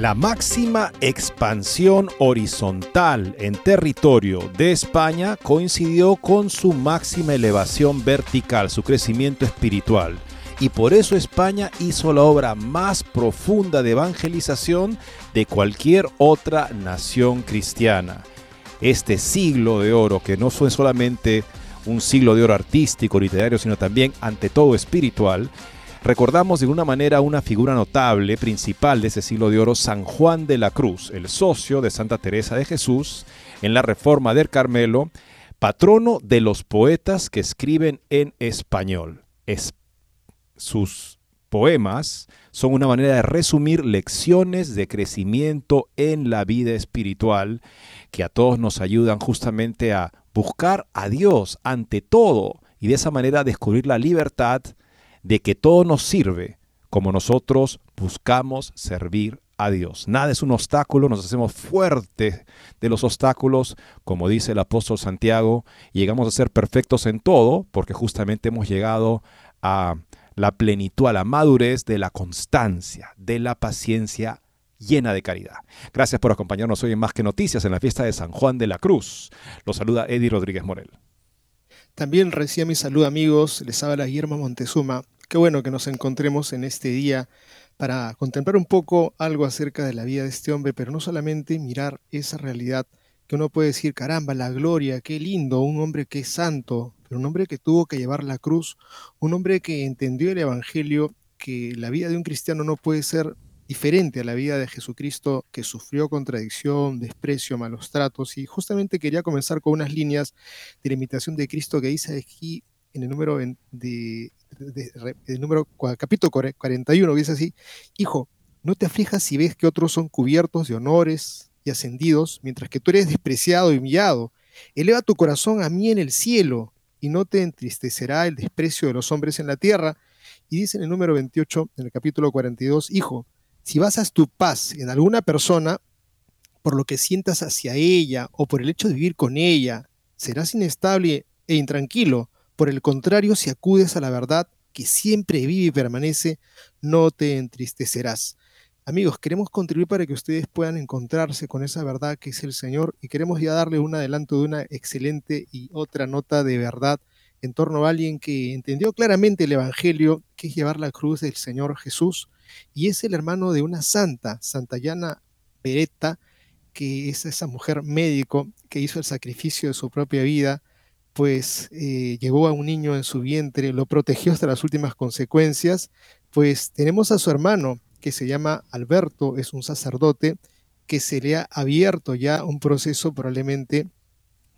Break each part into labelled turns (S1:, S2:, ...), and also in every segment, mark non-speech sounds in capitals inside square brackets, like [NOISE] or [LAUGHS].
S1: La máxima expansión horizontal en territorio de España coincidió con su máxima elevación vertical, su crecimiento espiritual. Y por eso España hizo la obra más profunda de evangelización de cualquier otra nación cristiana. Este siglo de oro, que no fue solamente un siglo de oro artístico, literario, sino también ante todo espiritual, recordamos de una manera una figura notable, principal de ese siglo de oro, San Juan de la Cruz, el socio de Santa Teresa de Jesús en la Reforma del Carmelo, patrono de los poetas que escriben en español. sus poemas son una manera de resumir lecciones de crecimiento en la vida espiritual que a todos nos ayudan justamente a buscar a Dios ante todo y de esa manera descubrir la libertad de que todo nos sirve como nosotros buscamos servir a Dios. Nada es un obstáculo, nos hacemos fuertes de los obstáculos, como dice el apóstol Santiago, y llegamos a ser perfectos en todo, porque justamente hemos llegado a la plenitud, a la madurez de la constancia, de la paciencia llena de caridad. Gracias por acompañarnos hoy en Más que Noticias en la fiesta de San Juan de la Cruz. Los saluda Eddie Rodríguez Morel.
S2: También recién mi salud amigos, les habla Guillermo Montezuma. Qué bueno que nos encontremos en este día para contemplar un poco algo acerca de la vida de este hombre, pero no solamente mirar esa realidad que uno puede decir, caramba, la gloria, qué lindo, un hombre que es santo, pero un hombre que tuvo que llevar la cruz, un hombre que entendió el Evangelio, que la vida de un cristiano no puede ser diferente a la vida de Jesucristo que sufrió contradicción, desprecio, malos tratos. Y justamente quería comenzar con unas líneas de la imitación de Cristo que dice aquí en el número, de, número capítulo 41, dice así, Hijo, no te aflijas si ves que otros son cubiertos de honores y ascendidos, mientras que tú eres despreciado y humillado. Eleva tu corazón a mí en el cielo, y no te entristecerá el desprecio de los hombres en la tierra. Y dice en el número 28, en el capítulo 42, Hijo, si basas tu paz en alguna persona, por lo que sientas hacia ella o por el hecho de vivir con ella, serás inestable e intranquilo. Por el contrario, si acudes a la verdad que siempre vive y permanece, no te entristecerás. Amigos, queremos contribuir para que ustedes puedan encontrarse con esa verdad que es el Señor y queremos ya darle un adelanto de una excelente y otra nota de verdad en torno a alguien que entendió claramente el Evangelio, que es llevar la cruz del Señor Jesús y es el hermano de una santa, Santayana Beretta, que es esa mujer médico que hizo el sacrificio de su propia vida, pues eh, llevó a un niño en su vientre, lo protegió hasta las últimas consecuencias, pues tenemos a su hermano, que se llama Alberto, es un sacerdote, que se le ha abierto ya un proceso probablemente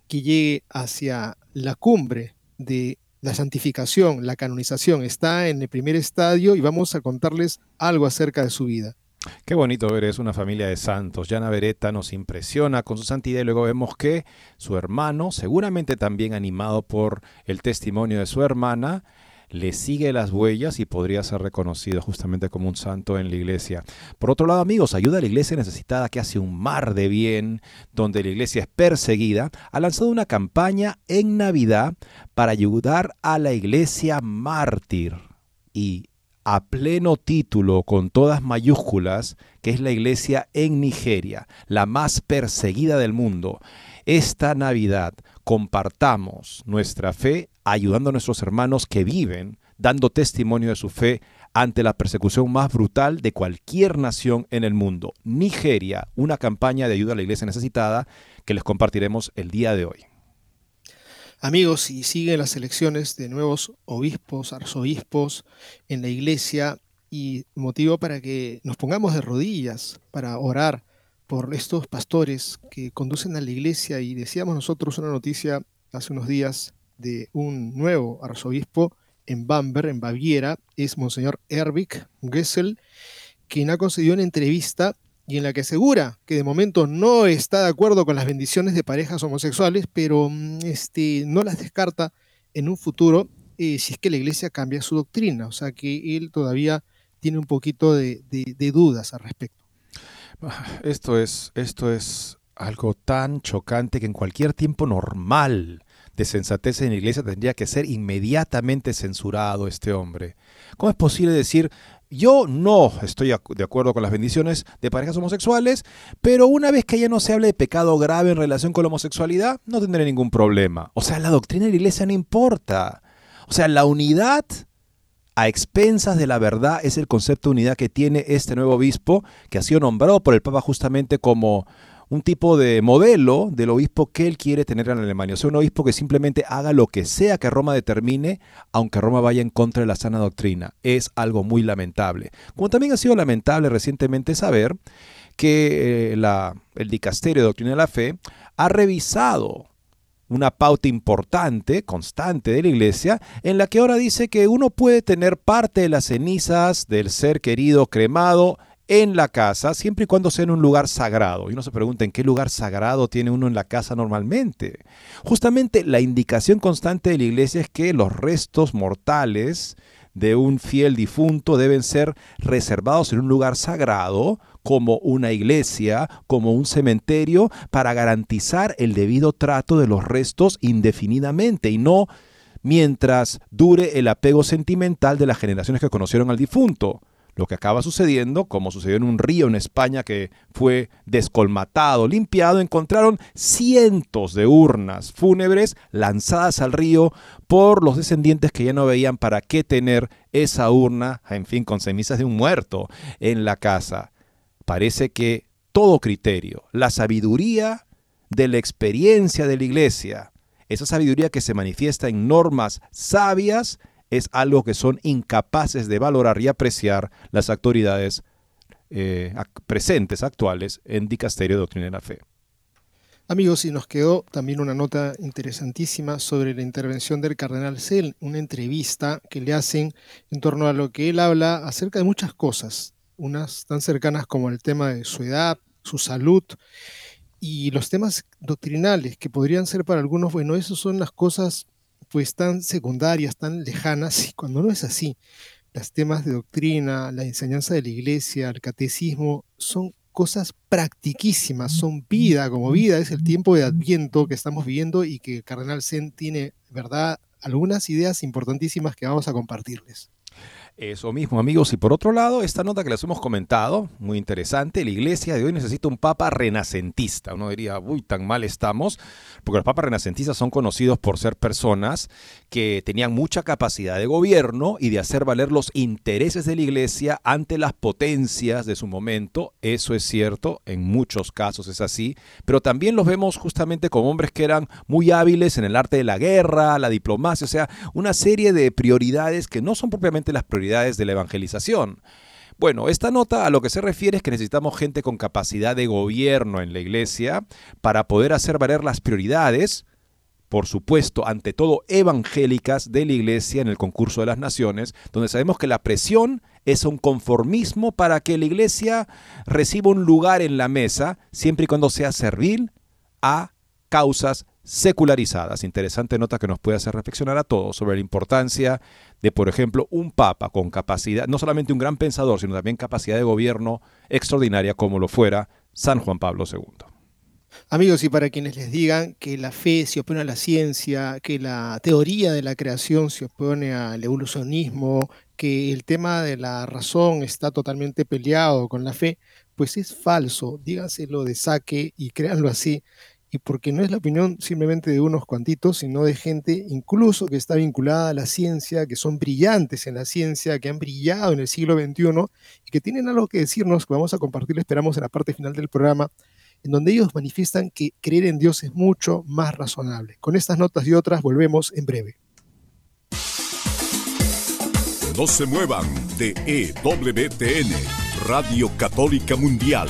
S2: que llegue hacia la cumbre de la santificación, la canonización, está en el primer estadio y vamos a contarles algo acerca de su vida.
S1: Qué bonito ver, es una familia de santos. Yana Beretta nos impresiona con su santidad y luego vemos que su hermano, seguramente también animado por el testimonio de su hermana, le sigue las huellas y podría ser reconocido justamente como un santo en la iglesia. Por otro lado, amigos, ayuda a la iglesia necesitada que hace un mar de bien, donde la iglesia es perseguida, ha lanzado una campaña en Navidad para ayudar a la iglesia mártir y a pleno título, con todas mayúsculas, que es la iglesia en Nigeria, la más perseguida del mundo. Esta Navidad compartamos nuestra fe ayudando a nuestros hermanos que viven, dando testimonio de su fe ante la persecución más brutal de cualquier nación en el mundo. Nigeria, una campaña de ayuda a la iglesia necesitada que les compartiremos el día de hoy.
S2: Amigos, si siguen las elecciones de nuevos obispos, arzobispos en la iglesia y motivo para que nos pongamos de rodillas para orar por estos pastores que conducen a la iglesia y decíamos nosotros una noticia hace unos días de un nuevo arzobispo en Bamberg, en Baviera, es Monseñor Erwig Gessel, quien ha concedido una entrevista y en la que asegura que de momento no está de acuerdo con las bendiciones de parejas homosexuales, pero mm, este, no las descarta en un futuro eh, si es que la iglesia cambia su doctrina. O sea que él todavía tiene un poquito de, de dudas al respecto.
S1: Esto es, esto es algo tan chocante que en cualquier tiempo normal de sensatez en la iglesia tendría que ser inmediatamente censurado este hombre. ¿Cómo es posible decir, yo no estoy de acuerdo con las bendiciones de parejas homosexuales, pero una vez que ya no se hable de pecado grave en relación con la homosexualidad, no tendré ningún problema? O sea, la doctrina de la iglesia no importa. O sea, la unidad a expensas de la verdad es el concepto de unidad que tiene este nuevo obispo, que ha sido nombrado por el Papa justamente como un tipo de modelo del obispo que él quiere tener en Alemania. O sea, un obispo que simplemente haga lo que sea que Roma determine, aunque Roma vaya en contra de la sana doctrina. Es algo muy lamentable. Como también ha sido lamentable recientemente saber que eh, el Dicasterio de Doctrina de la Fe ha revisado una pauta importante, constante de la iglesia, en la que ahora dice que uno puede tener parte de las cenizas del ser querido cremado en la casa, siempre y cuando sea en un lugar sagrado. Y uno se pregunta, ¿en qué lugar sagrado tiene uno en la casa normalmente? Justamente la indicación constante de la iglesia es que los restos mortales de un fiel difunto deben ser reservados en un lugar sagrado, como una iglesia, como un cementerio, para garantizar el debido trato de los restos indefinidamente y no mientras dure el apego sentimental de las generaciones que conocieron al difunto. Lo que acaba sucediendo, como sucedió en un río en España que fue descolmatado, limpiado, encontraron cientos de urnas fúnebres lanzadas al río por los descendientes que ya no veían para qué tener esa urna, en fin, con cenizas de un muerto en la casa. Parece que todo criterio, la sabiduría de la experiencia de la iglesia, esa sabiduría que se manifiesta en normas sabias, es algo que son incapaces de valorar y apreciar las autoridades eh, presentes, actuales, en Dicasterio Doctrina de la Fe.
S2: Amigos, y nos quedó también una nota interesantísima sobre la intervención del cardenal Sell, una entrevista que le hacen en torno a lo que él habla acerca de muchas cosas, unas tan cercanas como el tema de su edad, su salud y los temas doctrinales que podrían ser para algunos, bueno, esas son las cosas pues tan secundarias, tan lejanas, y cuando no es así, los temas de doctrina, la enseñanza de la iglesia, el catecismo, son cosas practiquísimas, son vida, como vida es el tiempo de adviento que estamos viviendo y que Cardenal Zen tiene, ¿verdad?, algunas ideas importantísimas que vamos a compartirles.
S1: Eso mismo, amigos. Y por otro lado, esta nota que les hemos comentado, muy interesante, la iglesia de hoy necesita un papa renacentista. Uno diría, uy, tan mal estamos, porque los papas renacentistas son conocidos por ser personas que tenían mucha capacidad de gobierno y de hacer valer los intereses de la iglesia ante las potencias de su momento. Eso es cierto, en muchos casos es así, pero también los vemos justamente como hombres que eran muy hábiles en el arte de la guerra, la diplomacia, o sea, una serie de prioridades que no son propiamente las prioridades de la evangelización. Bueno, esta nota a lo que se refiere es que necesitamos gente con capacidad de gobierno en la iglesia para poder hacer valer las prioridades, por supuesto, ante todo evangélicas de la iglesia en el concurso de las naciones, donde sabemos que la presión es un conformismo para que la iglesia reciba un lugar en la mesa, siempre y cuando sea servil a causas secularizadas. Interesante nota que nos puede hacer reflexionar a todos sobre la importancia de, por ejemplo, un papa con capacidad, no solamente un gran pensador, sino también capacidad de gobierno extraordinaria como lo fuera San Juan Pablo II.
S2: Amigos, y para quienes les digan que la fe se opone a la ciencia, que la teoría de la creación se opone al evolucionismo, que el tema de la razón está totalmente peleado con la fe, pues es falso. Díganselo de saque y créanlo así y porque no es la opinión simplemente de unos cuantitos, sino de gente incluso que está vinculada a la ciencia, que son brillantes en la ciencia, que han brillado en el siglo XXI y que tienen algo que decirnos, que vamos a compartir, esperamos, en la parte final del programa, en donde ellos manifiestan que creer en Dios es mucho más razonable. Con estas notas y otras volvemos en breve.
S3: No se muevan de EWTN, Radio Católica Mundial.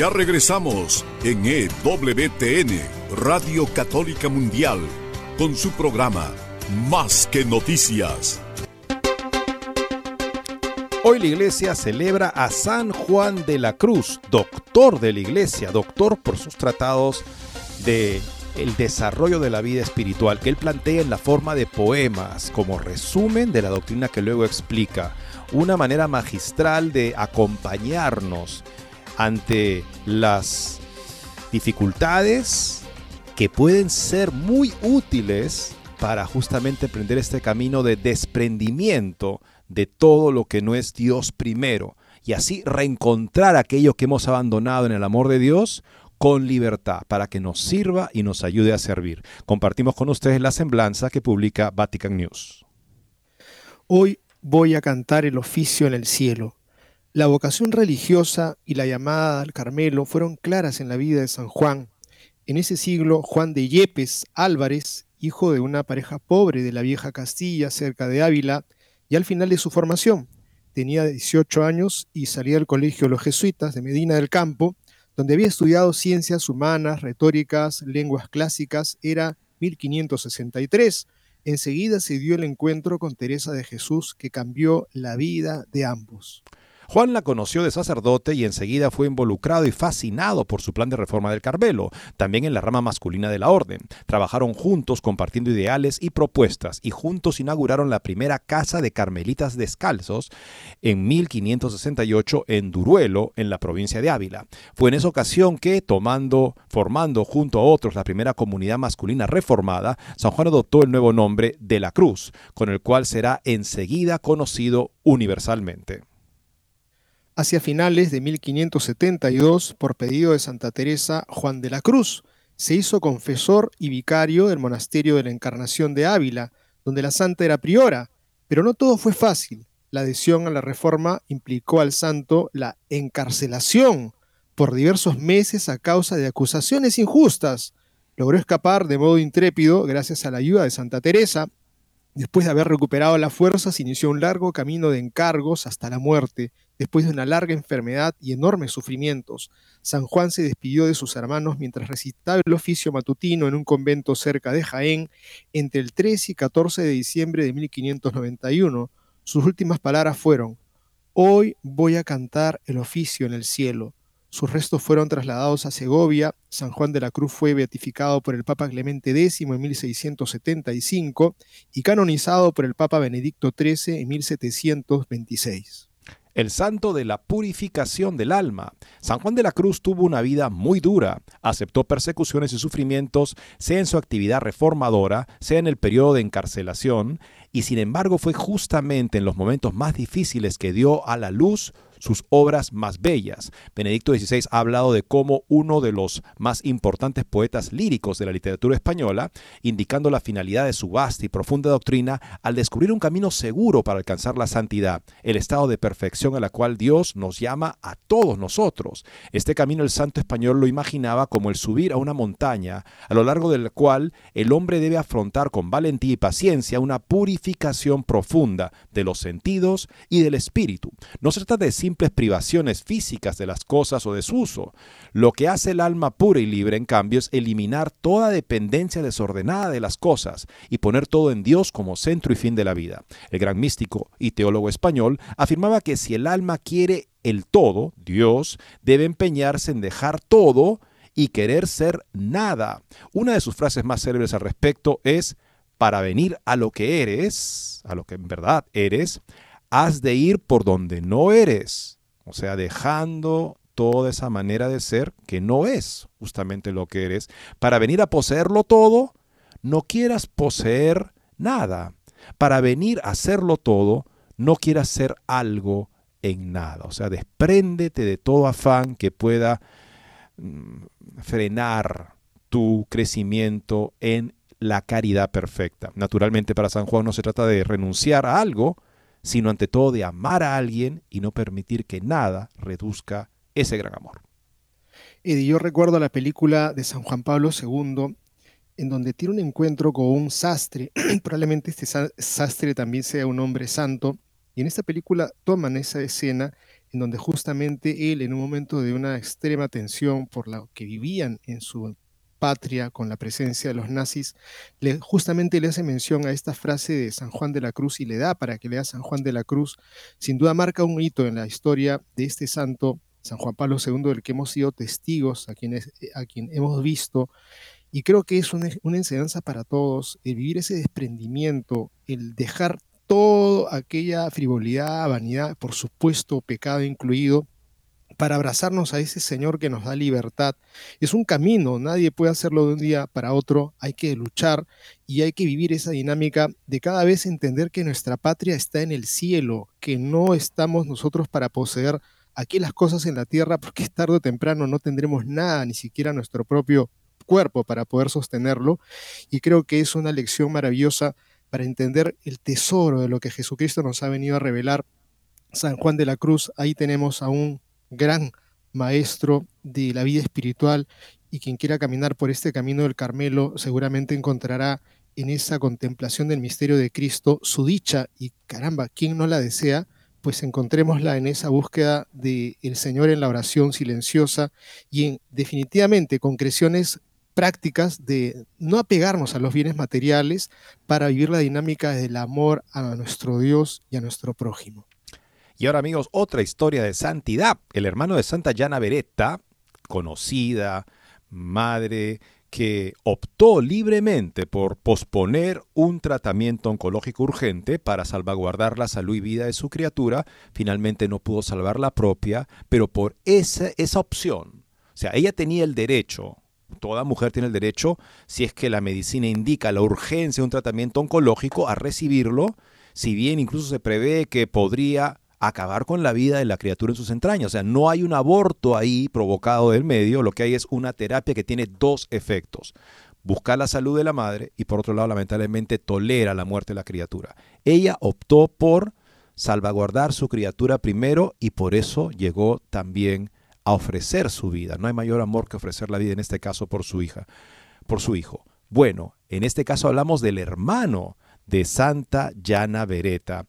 S3: Ya regresamos en EWTN, Radio Católica Mundial, con su programa Más que Noticias.
S1: Hoy la iglesia celebra a San Juan de la Cruz, doctor de la iglesia, doctor por sus tratados de el desarrollo de la vida espiritual que él plantea en la forma de poemas como resumen de la doctrina que luego explica, una manera magistral de acompañarnos ante las dificultades que pueden ser muy útiles para justamente emprender este camino de desprendimiento de todo lo que no es Dios primero y así reencontrar aquello que hemos abandonado en el amor de Dios con libertad para que nos sirva y nos ayude a servir. Compartimos con ustedes la semblanza que publica Vatican News.
S2: Hoy voy a cantar el oficio en el cielo la vocación religiosa y la llamada al Carmelo fueron claras en la vida de San Juan. En ese siglo, Juan de Yepes Álvarez, hijo de una pareja pobre de la vieja Castilla cerca de Ávila, y al final de su formación, tenía 18 años y salía del colegio Los Jesuitas de Medina del Campo, donde había estudiado ciencias humanas, retóricas, lenguas clásicas, era 1563. Enseguida se dio el encuentro con Teresa de Jesús que cambió la vida de ambos.
S1: Juan la conoció de sacerdote y enseguida fue involucrado y fascinado por su plan de reforma del Carmelo, también en la rama masculina de la orden. Trabajaron juntos compartiendo ideales y propuestas y juntos inauguraron la primera casa de carmelitas descalzos en 1568 en Duruelo, en la provincia de Ávila. Fue en esa ocasión que, tomando, formando junto a otros la primera comunidad masculina reformada, San Juan adoptó el nuevo nombre de la Cruz, con el cual será enseguida conocido universalmente.
S2: Hacia finales de 1572, por pedido de Santa Teresa, Juan de la Cruz se hizo confesor y vicario del monasterio de la Encarnación de Ávila, donde la santa era priora, pero no todo fue fácil. La adhesión a la reforma implicó al santo la encarcelación por diversos meses a causa de acusaciones injustas. Logró escapar de modo intrépido gracias a la ayuda de Santa Teresa. Después de haber recuperado las fuerzas, inició un largo camino de encargos hasta la muerte, Después de una larga enfermedad y enormes sufrimientos, San Juan se despidió de sus hermanos mientras recitaba el oficio matutino en un convento cerca de Jaén entre el 13 y 14 de diciembre de 1591. Sus últimas palabras fueron, Hoy voy a cantar el oficio en el cielo. Sus restos fueron trasladados a Segovia. San Juan de la Cruz fue beatificado por el Papa Clemente X en 1675 y canonizado por el Papa Benedicto XIII en 1726
S1: el santo de la purificación del alma. San Juan de la Cruz tuvo una vida muy dura, aceptó persecuciones y sufrimientos, sea en su actividad reformadora, sea en el periodo de encarcelación, y sin embargo fue justamente en los momentos más difíciles que dio a la luz sus obras más bellas. Benedicto XVI ha hablado de cómo uno de los más importantes poetas líricos de la literatura española, indicando la finalidad de su vasta y profunda doctrina al descubrir un camino seguro para alcanzar la santidad, el estado de perfección a la cual Dios nos llama a todos nosotros. Este camino el santo español lo imaginaba como el subir a una montaña, a lo largo del cual el hombre debe afrontar con valentía y paciencia una purificación profunda de los sentidos y del espíritu. No se trata de simples privaciones físicas de las cosas o de su uso. Lo que hace el alma pura y libre, en cambio, es eliminar toda dependencia desordenada de las cosas y poner todo en Dios como centro y fin de la vida. El gran místico y teólogo español afirmaba que si el alma quiere el todo, Dios, debe empeñarse en dejar todo y querer ser nada. Una de sus frases más célebres al respecto es, para venir a lo que eres, a lo que en verdad eres, has de ir por donde no eres. O sea, dejando toda esa manera de ser que no es justamente lo que eres. Para venir a poseerlo todo, no quieras poseer nada. Para venir a hacerlo todo, no quieras ser algo en nada. O sea, despréndete de todo afán que pueda mm, frenar tu crecimiento en la caridad perfecta. Naturalmente para San Juan no se trata de renunciar a algo, sino ante todo de amar a alguien y no permitir que nada reduzca ese gran amor.
S2: Eddie, yo recuerdo la película de San Juan Pablo II, en donde tiene un encuentro con un sastre, [CLEARS THROAT] probablemente este sastre también sea un hombre santo, y en esta película toman esa escena en donde justamente él, en un momento de una extrema tensión por lo que vivían en su patria con la presencia de los nazis, justamente le hace mención a esta frase de San Juan de la Cruz y le da para que lea San Juan de la Cruz. Sin duda marca un hito en la historia de este santo, San Juan Pablo II, del que hemos sido testigos, a, quienes, a quien hemos visto. Y creo que es una, una enseñanza para todos, el vivir ese desprendimiento, el dejar toda aquella frivolidad, vanidad, por supuesto pecado incluido, para abrazarnos a ese Señor que nos da libertad. Es un camino, nadie puede hacerlo de un día para otro, hay que luchar y hay que vivir esa dinámica de cada vez entender que nuestra patria está en el cielo, que no estamos nosotros para poseer aquí las cosas en la tierra porque [LAUGHS] tarde o temprano no tendremos nada, ni siquiera nuestro propio cuerpo para poder sostenerlo. Y creo que es una lección maravillosa para entender el tesoro de lo que Jesucristo nos ha venido a revelar. San Juan de la Cruz, ahí tenemos a un gran maestro de la vida espiritual y quien quiera caminar por este camino del Carmelo seguramente encontrará en esa contemplación del misterio de Cristo su dicha y caramba, ¿quién no la desea? Pues encontrémosla en esa búsqueda del Señor en la oración silenciosa y en definitivamente concreciones prácticas de no apegarnos a los bienes materiales para vivir la dinámica del amor a nuestro Dios y a nuestro prójimo.
S1: Y ahora amigos, otra historia de santidad. El hermano de Santa Llana Beretta, conocida, madre, que optó libremente por posponer un tratamiento oncológico urgente para salvaguardar la salud y vida de su criatura, finalmente no pudo salvar la propia, pero por esa, esa opción, o sea, ella tenía el derecho toda mujer tiene el derecho, si es que la medicina indica la urgencia de un tratamiento oncológico, a recibirlo, si bien incluso se prevé que podría acabar con la vida de la criatura en sus entrañas. O sea, no hay un aborto ahí provocado del medio, lo que hay es una terapia que tiene dos efectos. Buscar la salud de la madre y por otro lado, lamentablemente, tolera la muerte de la criatura. Ella optó por salvaguardar su criatura primero y por eso llegó también a ofrecer su vida. No hay mayor amor que ofrecer la vida, en este caso por su hija, por su hijo. Bueno, en este caso hablamos del hermano de Santa Llana Beretta.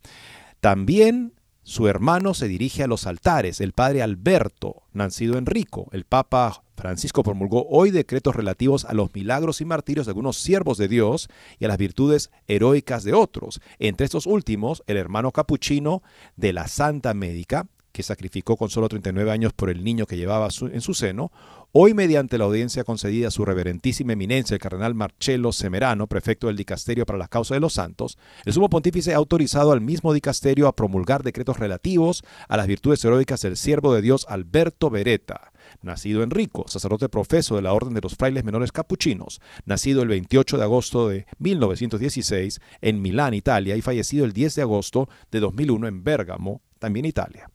S1: También su hermano se dirige a los altares, el padre Alberto, nacido Enrico. El Papa Francisco promulgó hoy decretos relativos a los milagros y martirios de algunos siervos de Dios y a las virtudes heroicas de otros. Entre estos últimos, el hermano capuchino de la Santa Médica, que sacrificó con solo 39 años por el niño que llevaba en su seno, hoy mediante la audiencia concedida a su reverentísima eminencia, el cardenal Marcello Semerano, prefecto del dicasterio para las causas de los santos, el sumo pontífice ha autorizado al mismo dicasterio a promulgar decretos relativos a las virtudes heroicas del siervo de Dios Alberto Beretta, nacido en Rico, sacerdote profeso de la Orden de los Frailes Menores Capuchinos, nacido el 28 de agosto de 1916 en Milán, Italia, y fallecido el 10 de agosto de 2001 en Bérgamo, también Italia.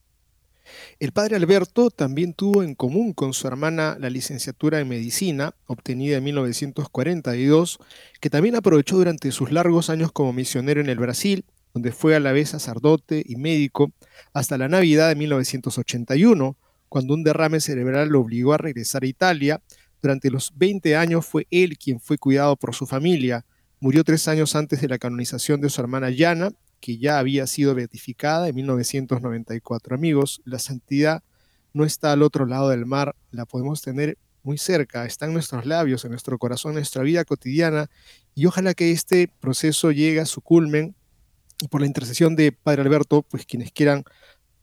S2: El padre Alberto también tuvo en común con su hermana la licenciatura en medicina, obtenida en 1942, que también aprovechó durante sus largos años como misionero en el Brasil, donde fue a la vez sacerdote y médico, hasta la Navidad de 1981, cuando un derrame cerebral lo obligó a regresar a Italia. Durante los 20 años fue él quien fue cuidado por su familia. Murió tres años antes de la canonización de su hermana Yana que ya había sido beatificada en 1994. Amigos, la santidad no está al otro lado del mar, la podemos tener muy cerca, está en nuestros labios, en nuestro corazón, en nuestra vida cotidiana, y ojalá que este proceso llegue a su culmen y por la intercesión de Padre Alberto, pues quienes quieran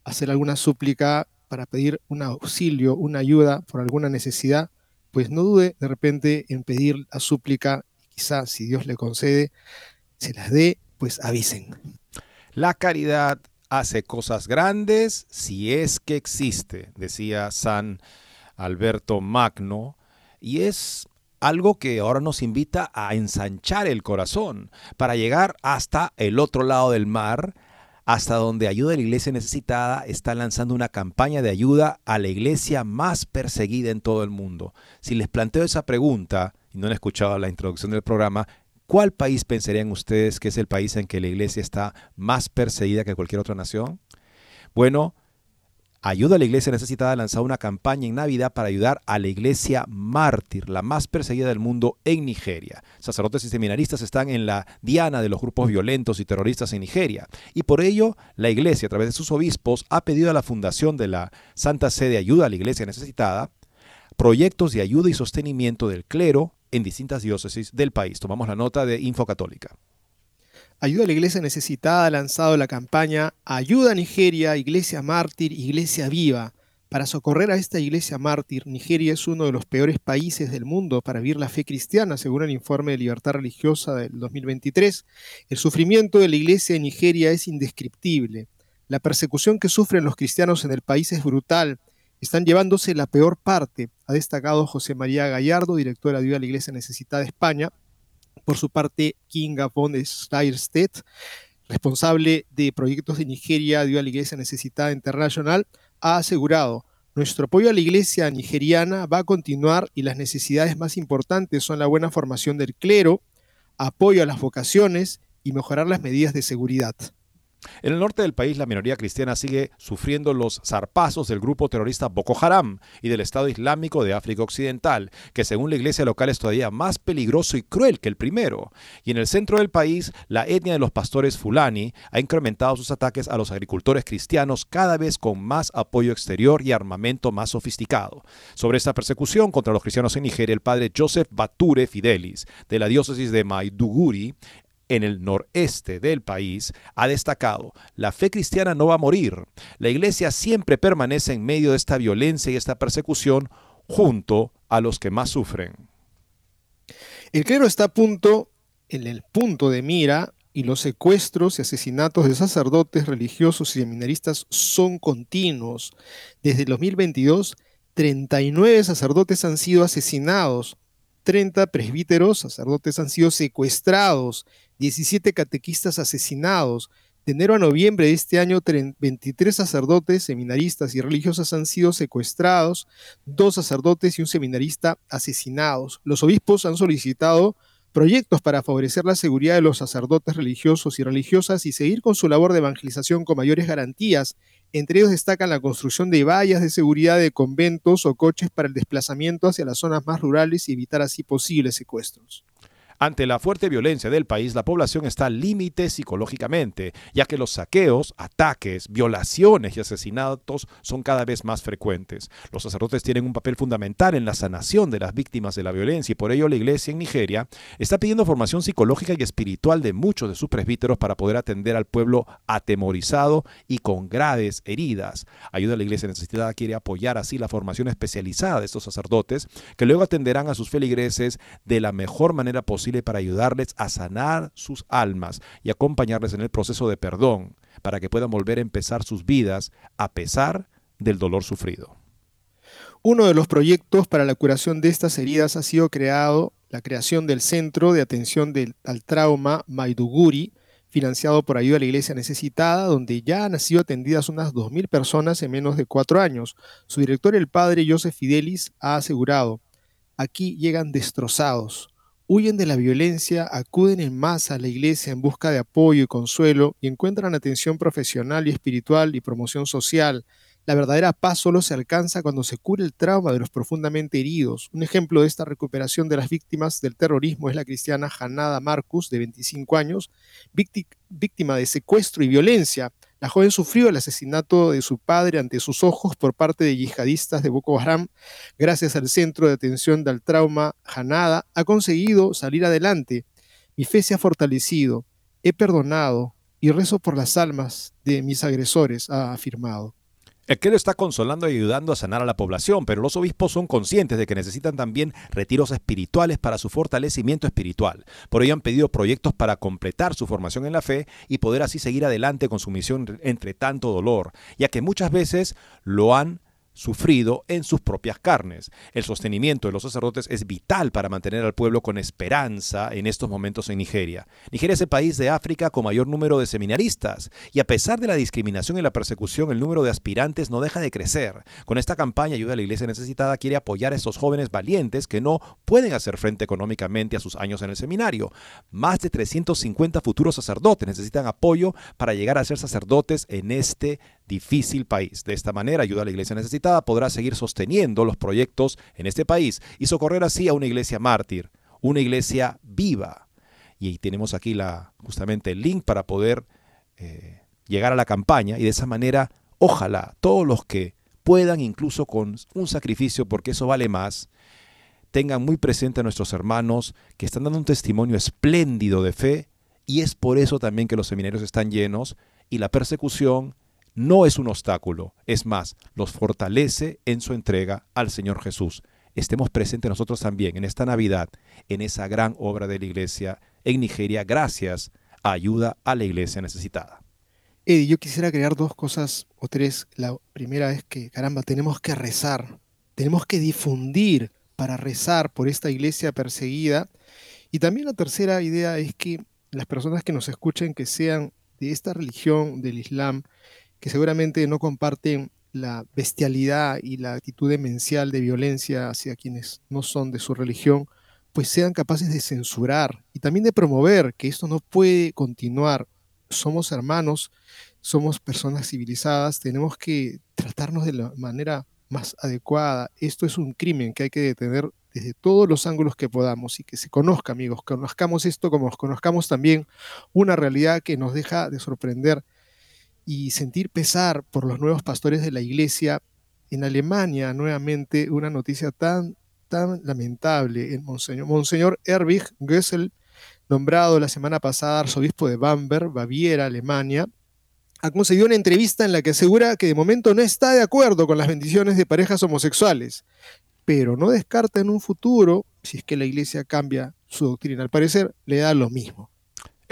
S2: hacer alguna súplica para pedir un auxilio, una ayuda por alguna necesidad, pues no dude de repente en pedir la súplica, quizás si Dios le concede, se las dé, pues avisen.
S1: La caridad hace cosas grandes si es que existe, decía San Alberto Magno, y es algo que ahora nos invita a ensanchar el corazón para llegar hasta el otro lado del mar, hasta donde Ayuda a la Iglesia Necesitada está lanzando una campaña de ayuda a la iglesia más perseguida en todo el mundo. Si les planteo esa pregunta, y no han escuchado la introducción del programa, ¿Cuál país pensarían ustedes que es el país en que la iglesia está más perseguida que cualquier otra nación? Bueno, Ayuda a la Iglesia Necesitada ha lanzado una campaña en Navidad para ayudar a la iglesia mártir, la más perseguida del mundo en Nigeria. Sacerdotes y seminaristas están en la diana de los grupos violentos y terroristas en Nigeria. Y por ello, la iglesia, a través de sus obispos, ha pedido a la fundación de la Santa Sede Ayuda a la Iglesia Necesitada proyectos de ayuda y sostenimiento del clero, en distintas diócesis del país. Tomamos la nota de Info Católica.
S2: Ayuda a la Iglesia Necesitada ha lanzado la campaña Ayuda a Nigeria, Iglesia Mártir, Iglesia Viva. Para socorrer a esta iglesia mártir, Nigeria es uno de los peores países del mundo para vivir la fe cristiana, según el informe de libertad religiosa del 2023. El sufrimiento de la iglesia en Nigeria es indescriptible. La persecución que sufren los cristianos en el país es brutal están llevándose la peor parte, ha destacado José María Gallardo, directora de la Iglesia Necesitada de España. Por su parte, Kinga von Steirstedt, responsable de proyectos de Nigeria de la Iglesia Necesitada Internacional, ha asegurado, nuestro apoyo a la iglesia nigeriana va a continuar y las necesidades más importantes son la buena formación del clero, apoyo a las vocaciones y mejorar las medidas de seguridad.
S1: En el norte del país, la minoría cristiana sigue sufriendo los zarpazos del grupo terrorista Boko Haram y del Estado Islámico de África Occidental, que según la iglesia local es todavía más peligroso y cruel que el primero. Y en el centro del país, la etnia de los pastores Fulani ha incrementado sus ataques a los agricultores cristianos cada vez con más apoyo exterior y armamento más sofisticado. Sobre esta persecución contra los cristianos en Nigeria, el padre Joseph Bature Fidelis, de la diócesis de Maiduguri, en el noreste del país, ha destacado, la fe cristiana no va a morir. La iglesia siempre permanece en medio de esta violencia y esta persecución junto a los que más sufren.
S2: El clero está a punto, en el punto de mira, y los secuestros y asesinatos de sacerdotes religiosos y seminaristas son continuos. Desde el 2022, 39 sacerdotes han sido asesinados, 30 presbíteros, sacerdotes han sido secuestrados 17 catequistas asesinados. De enero a noviembre de este año, 23 sacerdotes, seminaristas y religiosas han sido secuestrados, dos sacerdotes y un seminarista asesinados. Los obispos han solicitado proyectos para favorecer la seguridad de los sacerdotes religiosos y religiosas y seguir con su labor de evangelización con mayores garantías. Entre ellos destacan la construcción de vallas de seguridad de conventos o coches para el desplazamiento hacia las zonas más rurales y evitar así posibles secuestros.
S1: Ante la fuerte violencia del país, la población está al límite psicológicamente, ya que los saqueos, ataques, violaciones y asesinatos son cada vez más frecuentes. Los sacerdotes tienen un papel fundamental en la sanación de las víctimas de la violencia y por ello la iglesia en Nigeria está pidiendo formación psicológica y espiritual de muchos de sus presbíteros para poder atender al pueblo atemorizado y con graves heridas. Ayuda a la iglesia necesitada quiere apoyar así la formación especializada de estos sacerdotes que luego atenderán a sus feligreses de la mejor manera posible para ayudarles a sanar sus almas y acompañarles en el proceso de perdón para que puedan volver a empezar sus vidas a pesar del dolor sufrido.
S2: Uno de los proyectos para la curación de estas heridas ha sido creado la creación del Centro de Atención al Trauma Maiduguri, financiado por ayuda a la iglesia necesitada, donde ya han sido atendidas unas 2.000 personas en menos de cuatro años. Su director, el padre Joseph Fidelis, ha asegurado, aquí llegan destrozados, huyen de la violencia, acuden en masa a la iglesia en busca de apoyo y consuelo y encuentran atención profesional y espiritual y promoción social. La verdadera paz solo se alcanza cuando se cura el trauma de los profundamente heridos. Un ejemplo de esta recuperación de las víctimas del terrorismo es la cristiana Hanada Marcus, de 25 años, víctima de secuestro y violencia. La joven sufrió el asesinato de su padre ante sus ojos por parte de yihadistas de Boko Haram. Gracias al Centro de Atención del Trauma Hanada, ha conseguido salir adelante. Mi fe se ha fortalecido. He perdonado y rezo por las almas de mis agresores, ha afirmado.
S1: El clero está consolando y ayudando a sanar a la población, pero los obispos son conscientes de que necesitan también retiros espirituales para su fortalecimiento espiritual. Por ello han pedido proyectos para completar su formación en la fe y poder así seguir adelante con su misión entre tanto dolor, ya que muchas veces lo han sufrido en sus propias carnes. El sostenimiento de los sacerdotes es vital para mantener al pueblo con esperanza en estos momentos en Nigeria. Nigeria es el país de África con mayor número de seminaristas y a pesar de la discriminación y la persecución, el número de aspirantes no deja de crecer. Con esta campaña Ayuda a la Iglesia Necesitada quiere apoyar a estos jóvenes valientes que no pueden hacer frente económicamente a sus años en el seminario. Más de 350 futuros sacerdotes necesitan apoyo para llegar a ser sacerdotes en este difícil país. De esta manera, Ayuda a la Iglesia Necesitada podrá seguir sosteniendo los proyectos en este país y socorrer así a una iglesia mártir, una iglesia viva. Y tenemos aquí la, justamente el link para poder eh, llegar a la campaña y de esa manera, ojalá todos los que puedan, incluso con un sacrificio, porque eso vale más, tengan muy presente a nuestros hermanos que están dando un testimonio espléndido de fe y es por eso también que los seminarios están llenos y la persecución no es un obstáculo, es más, los fortalece en su entrega al Señor Jesús. Estemos presentes nosotros también en esta Navidad, en esa gran obra de la iglesia en Nigeria, gracias a ayuda a la iglesia necesitada.
S2: Eddie, yo quisiera agregar dos cosas o tres. La primera es que, caramba, tenemos que rezar, tenemos que difundir para rezar por esta iglesia perseguida. Y también la tercera idea es que las personas que nos escuchen que sean de esta religión del Islam, que seguramente no comparten la bestialidad y la actitud demencial de violencia hacia quienes no son de su religión, pues sean capaces de censurar y también de promover que esto no puede continuar. Somos hermanos, somos personas civilizadas, tenemos que tratarnos de la manera más adecuada. Esto es un crimen que hay que detener desde todos los ángulos que podamos y que se conozca, amigos, conozcamos esto como conozcamos también una realidad que nos deja de sorprender y sentir pesar por los nuevos pastores de la iglesia. En Alemania, nuevamente, una noticia tan, tan lamentable. El Monseñor, Monseñor Erwig Gössel, nombrado la semana pasada arzobispo de Bamberg, Baviera, Alemania, ha concedido una entrevista en la que asegura que de momento no está de acuerdo con las bendiciones de parejas homosexuales, pero no descarta en un futuro, si es que la iglesia cambia su doctrina. Al parecer, le da lo mismo.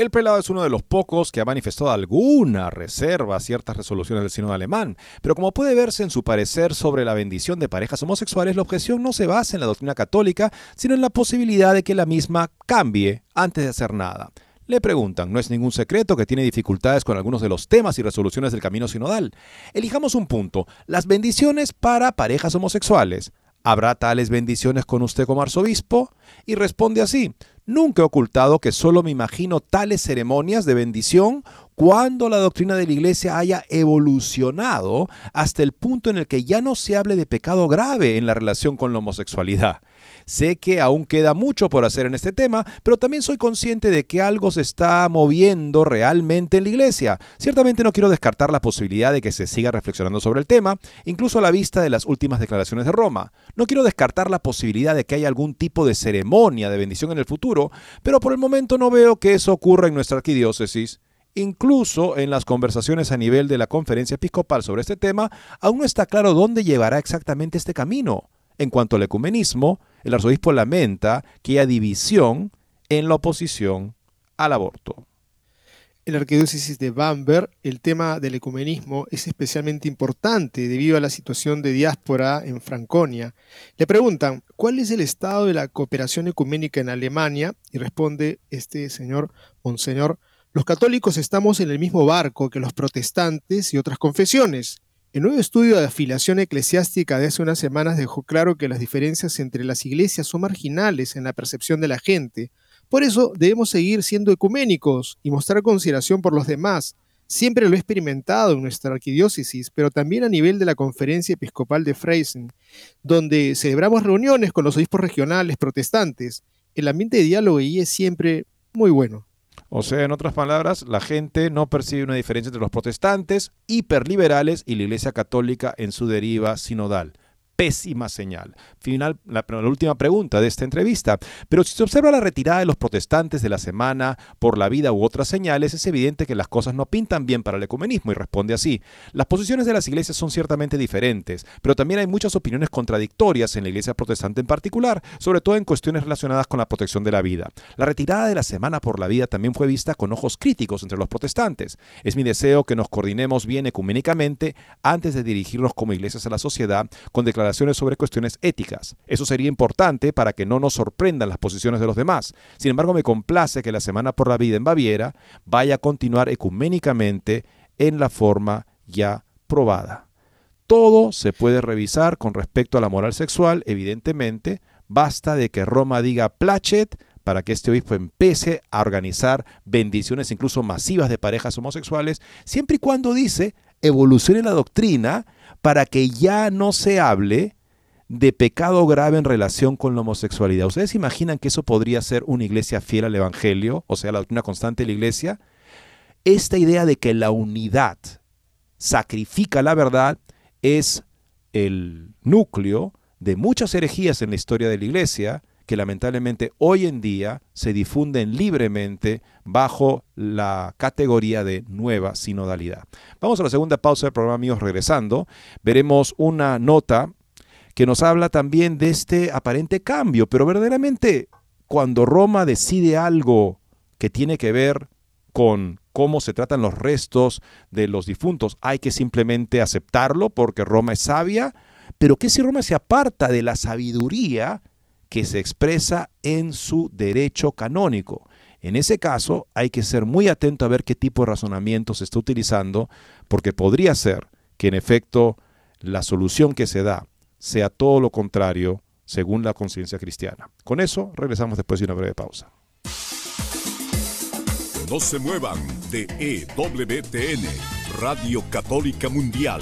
S1: El prelado es uno de los pocos que ha manifestado alguna reserva a ciertas resoluciones del sínodo alemán, pero como puede verse en su parecer sobre la bendición de parejas homosexuales, la objeción no se basa en la doctrina católica, sino en la posibilidad de que la misma cambie antes de hacer nada. Le preguntan, no es ningún secreto que tiene dificultades con algunos de los temas y resoluciones del camino sinodal. Elijamos un punto, las bendiciones para parejas homosexuales. ¿Habrá tales bendiciones con usted como arzobispo? Y responde así, Nunca he ocultado que solo me imagino tales ceremonias de bendición cuando la doctrina de la iglesia haya evolucionado hasta el punto en el que ya no se hable de pecado grave en la relación con la homosexualidad. Sé que aún queda mucho por hacer en este tema, pero también soy consciente de que algo se está moviendo realmente en la iglesia. Ciertamente no quiero descartar la posibilidad de que se siga reflexionando sobre el tema, incluso a la vista de las últimas declaraciones de Roma. No quiero descartar la posibilidad de que haya algún tipo de ceremonia de bendición en el futuro, pero por el momento no veo que eso ocurra en nuestra arquidiócesis. Incluso en las conversaciones a nivel de la conferencia episcopal sobre este tema, aún no está claro dónde llevará exactamente este camino. En cuanto al ecumenismo, el arzobispo lamenta que haya división en la oposición al aborto.
S2: En la arquidiócesis de Bamberg, el tema del ecumenismo es especialmente importante debido a la situación de diáspora en Franconia. Le preguntan, ¿cuál es el estado de la cooperación ecuménica en Alemania? Y responde este señor, Monseñor, Los católicos estamos en el mismo barco que los protestantes y otras confesiones. El nuevo estudio de afiliación eclesiástica de hace unas semanas dejó claro que las diferencias entre las iglesias son marginales en la percepción de la gente. Por eso debemos seguir siendo ecuménicos y mostrar consideración por los demás, Siempre lo he experimentado en nuestra arquidiócesis, pero también a nivel de la Conferencia Episcopal de Freisen, donde celebramos reuniones con los obispos regionales protestantes. El ambiente de diálogo allí es siempre muy bueno.
S1: O sea, en otras palabras, la gente no percibe una diferencia entre los protestantes, hiperliberales y la Iglesia Católica en su deriva sinodal pésima señal. Final, la, última pregunta de esta entrevista. Pero si se observa la retirada de los protestantes de la semana por la vida u otras señales, es evidente que las cosas no pintan bien para el ecumenismo y responde así. Las posiciones de las iglesias son ciertamente diferentes, pero también hay muchas opiniones contradictorias en la iglesia protestante en particular, sobre todo en cuestiones relacionadas con la protección de la vida. La retirada de la semana por la vida también fue vista con ojos críticos entre los protestantes. Es mi deseo que nos coordinemos bien ecuménicamente antes de dirigirnos como iglesias a la sociedad con declaraciones sobre cuestiones éticas. Eso sería importante para que no nos sorprendan las posiciones de los demás. Sin embargo, me complace que la Semana por la Vida en Baviera vaya a continuar ecuménicamente en la forma ya probada. Todo se puede revisar con respecto a la moral sexual, evidentemente. Basta de que Roma diga placet para que este obispo empiece a organizar bendiciones incluso masivas de parejas homosexuales, siempre y cuando dice evolucione la doctrina para que ya no se hable de pecado grave en relación con la homosexualidad. ¿Ustedes imaginan que eso podría ser una iglesia fiel al Evangelio, o sea, la doctrina constante de la iglesia? Esta idea de que la unidad sacrifica la verdad es el núcleo de muchas herejías en la historia de la iglesia que lamentablemente hoy en día se difunden libremente bajo la categoría de nueva sinodalidad. Vamos a la segunda pausa del programa, amigos, regresando. Veremos una nota que nos habla también de este aparente cambio, pero verdaderamente cuando Roma decide algo que tiene que ver con cómo se tratan los restos de los difuntos, hay que simplemente aceptarlo porque Roma es sabia, pero ¿qué si Roma se aparta de la sabiduría que se expresa en su derecho canónico. En ese caso hay que ser muy atento a ver qué tipo de razonamiento se está utilizando, porque podría ser que en efecto la solución que se da sea todo lo contrario según la conciencia cristiana. Con eso regresamos después de una breve pausa.
S3: No se muevan de EWTN, Radio Católica Mundial.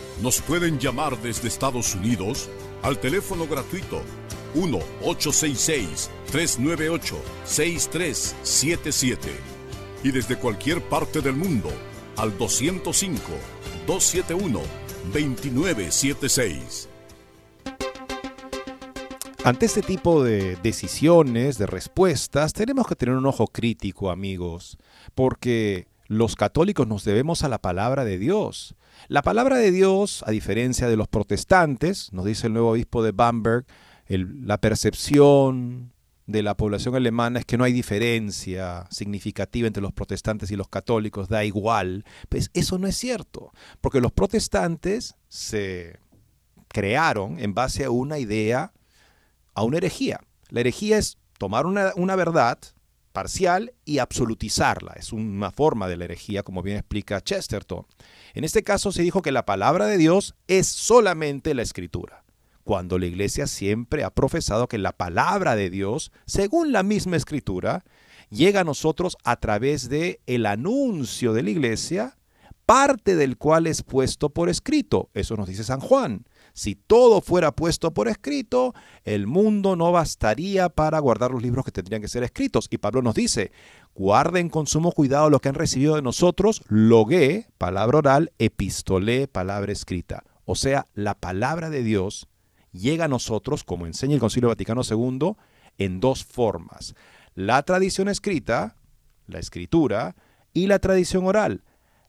S3: nos pueden llamar desde Estados Unidos al teléfono gratuito 1-866-398-6377 y desde cualquier parte del mundo al 205-271-2976.
S1: Ante este tipo de decisiones, de respuestas, tenemos que tener un ojo crítico, amigos, porque los católicos nos debemos a la palabra de Dios. La palabra de Dios, a diferencia de los protestantes, nos dice el nuevo obispo de Bamberg, la percepción de la población alemana es que no hay diferencia significativa entre los protestantes y los católicos, da igual. Pues eso no es cierto, porque los protestantes se crearon en base a una idea, a una herejía. La herejía es tomar una, una verdad parcial y absolutizarla. Es una forma de la herejía, como bien explica Chesterton. En este caso se dijo que la palabra de Dios es solamente la escritura cuando la iglesia siempre ha profesado que la palabra de Dios, según la misma escritura, llega a nosotros a través de el anuncio de la iglesia, parte del cual es puesto por escrito. Eso nos dice San Juan. Si todo fuera puesto por escrito, el mundo no bastaría para guardar los libros que tendrían que ser escritos. Y Pablo nos dice, guarden con sumo cuidado lo que han recibido de nosotros, logué, palabra oral, epistolé, palabra escrita. O sea, la palabra de Dios llega a nosotros, como enseña el Concilio Vaticano II, en dos formas. La tradición escrita, la escritura, y la tradición oral.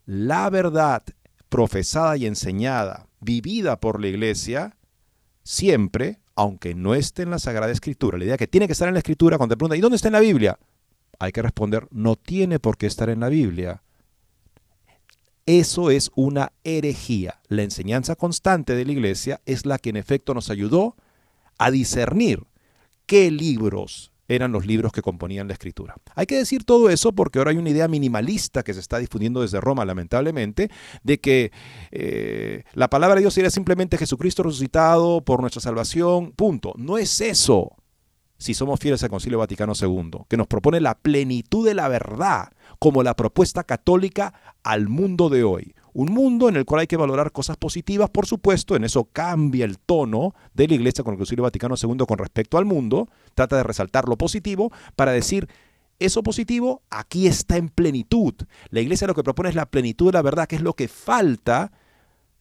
S1: La verdad profesada y enseñada, vivida por la iglesia, siempre, aunque no esté en la Sagrada Escritura, la idea que tiene que estar en la Escritura, cuando te preguntan, ¿y dónde está en la Biblia? Hay que responder, no tiene por qué estar en la Biblia. Eso es una herejía. La enseñanza constante de la iglesia es la que en efecto nos ayudó a discernir qué libros eran los libros que componían la escritura. Hay que decir todo eso porque ahora hay una idea minimalista que se está difundiendo desde Roma, lamentablemente, de que eh, la palabra de Dios era simplemente Jesucristo resucitado por nuestra salvación, punto. No es eso si somos fieles al Concilio Vaticano II, que nos propone la plenitud de la verdad como la propuesta católica al mundo de hoy. Un mundo en el cual hay que valorar cosas positivas, por supuesto, en eso cambia el tono de la Iglesia con el Concilio Vaticano II con respecto al mundo, trata de resaltar lo positivo para decir, eso positivo aquí está en plenitud. La Iglesia lo que propone es la plenitud de la verdad, que es lo que falta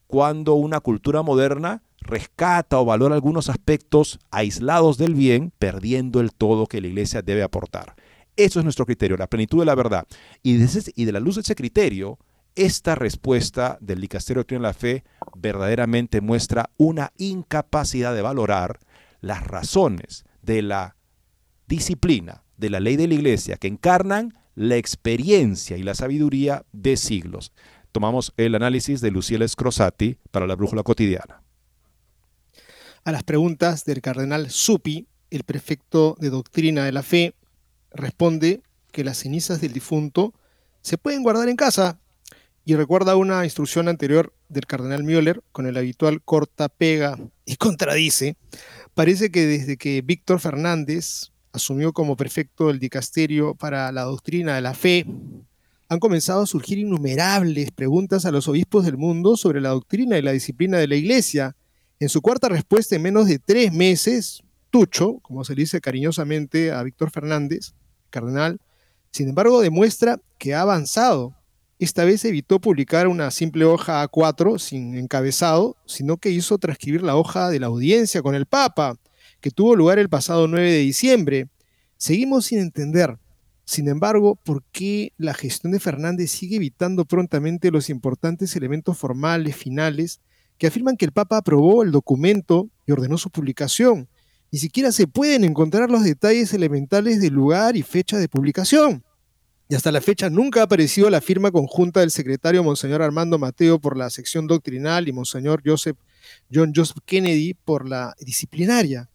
S1: cuando una cultura moderna rescata o valora algunos aspectos aislados del bien, perdiendo el todo que la Iglesia debe aportar. Eso es nuestro criterio, la plenitud de la verdad. Y de, y de la luz de ese criterio, esta respuesta del Dicasterio de la Fe verdaderamente muestra una incapacidad de valorar las razones de la disciplina, de la ley de la Iglesia, que encarnan la experiencia y la sabiduría de siglos. Tomamos el análisis de Luciela Scrosati para la Brújula Cotidiana.
S2: A las preguntas del cardenal Supi, el prefecto de doctrina de la fe, responde que las cenizas del difunto se pueden guardar en casa y recuerda una instrucción anterior del cardenal Müller con el habitual corta, pega y contradice. Parece que desde que Víctor Fernández asumió como prefecto del dicasterio para la doctrina de la fe, han comenzado a surgir innumerables preguntas a los obispos del mundo sobre la doctrina y la disciplina de la Iglesia. En su cuarta respuesta en menos de tres meses, Tucho, como se le dice cariñosamente a Víctor Fernández, cardenal, sin embargo demuestra que ha avanzado. Esta vez evitó publicar una simple hoja A4 sin encabezado, sino que hizo transcribir la hoja de la audiencia con el Papa, que tuvo lugar el pasado 9 de diciembre. Seguimos sin entender, sin embargo, por qué la gestión de Fernández sigue evitando prontamente los importantes elementos formales, finales, que afirman que el Papa aprobó el documento y ordenó su publicación, ni siquiera se pueden encontrar los detalles elementales del lugar y fecha de publicación. Y hasta la fecha nunca ha aparecido la firma conjunta del secretario Monseñor Armando Mateo por la sección doctrinal y Monseñor Joseph, John Joseph Kennedy por la disciplinaria.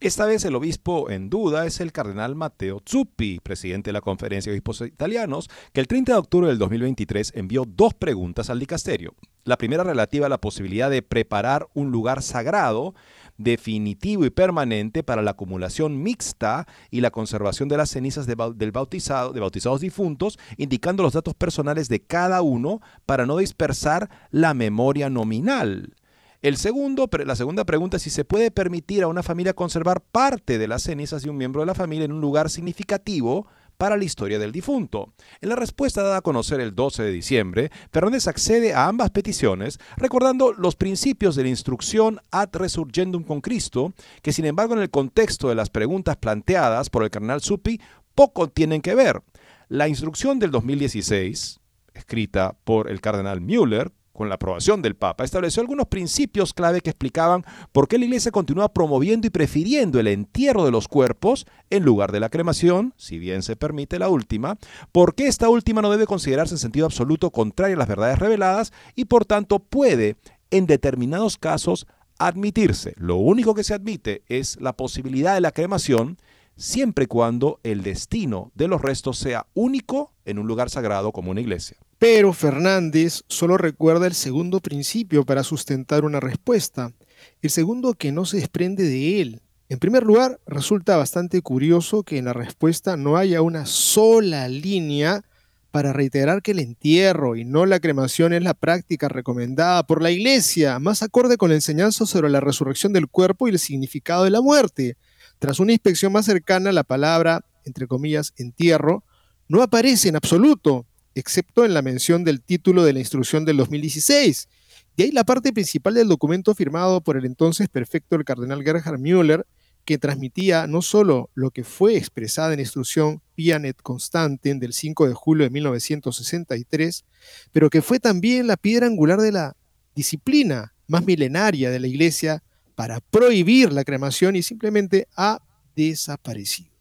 S1: Esta vez el obispo en duda es el cardenal Matteo Zuppi, presidente de la Conferencia de Obispos Italianos, que el 30 de octubre del 2023 envió dos preguntas al dicasterio. La primera relativa a la posibilidad de preparar un lugar sagrado definitivo y permanente para la acumulación mixta y la conservación de las cenizas de, del bautizado, de bautizados difuntos, indicando los datos personales de cada uno para no dispersar la memoria nominal. El segundo, la segunda pregunta es si se puede permitir a una familia conservar parte de las cenizas de un miembro de la familia en un lugar significativo para la historia del difunto. En la respuesta dada a conocer el 12 de diciembre, Fernández accede a ambas peticiones, recordando los principios de la instrucción ad resurgendum con Cristo, que sin embargo en el contexto de las preguntas planteadas por el cardenal Suppi poco tienen que ver. La instrucción del 2016, escrita por el cardenal Müller, con la aprobación del Papa, estableció algunos principios clave que explicaban por qué la Iglesia continúa promoviendo y prefiriendo el entierro de los cuerpos en lugar de la cremación, si bien se permite la última, por qué esta última no debe considerarse en sentido absoluto contraria a las verdades reveladas y por tanto puede, en determinados casos, admitirse. Lo único que se admite es la posibilidad de la cremación, siempre y cuando el destino de los restos sea único en un lugar sagrado como una iglesia.
S2: Pero Fernández solo recuerda el segundo principio para sustentar una respuesta, el segundo que no se desprende de él. En primer lugar, resulta bastante curioso que en la respuesta no haya una sola línea para reiterar que el entierro y no la cremación es la práctica recomendada por la Iglesia, más acorde con la enseñanza sobre la resurrección del cuerpo y el significado de la muerte. Tras una inspección más cercana, la palabra, entre comillas, entierro, no aparece en absoluto, excepto en la mención del título de la instrucción del 2016. De ahí la parte principal del documento firmado por el entonces perfecto el cardenal Gerhard Müller, que transmitía no solo lo que fue expresada en la instrucción Pianet Constanten del 5 de julio de 1963, pero que fue también la piedra angular de la disciplina más milenaria de la Iglesia para prohibir la cremación y simplemente ha desaparecido.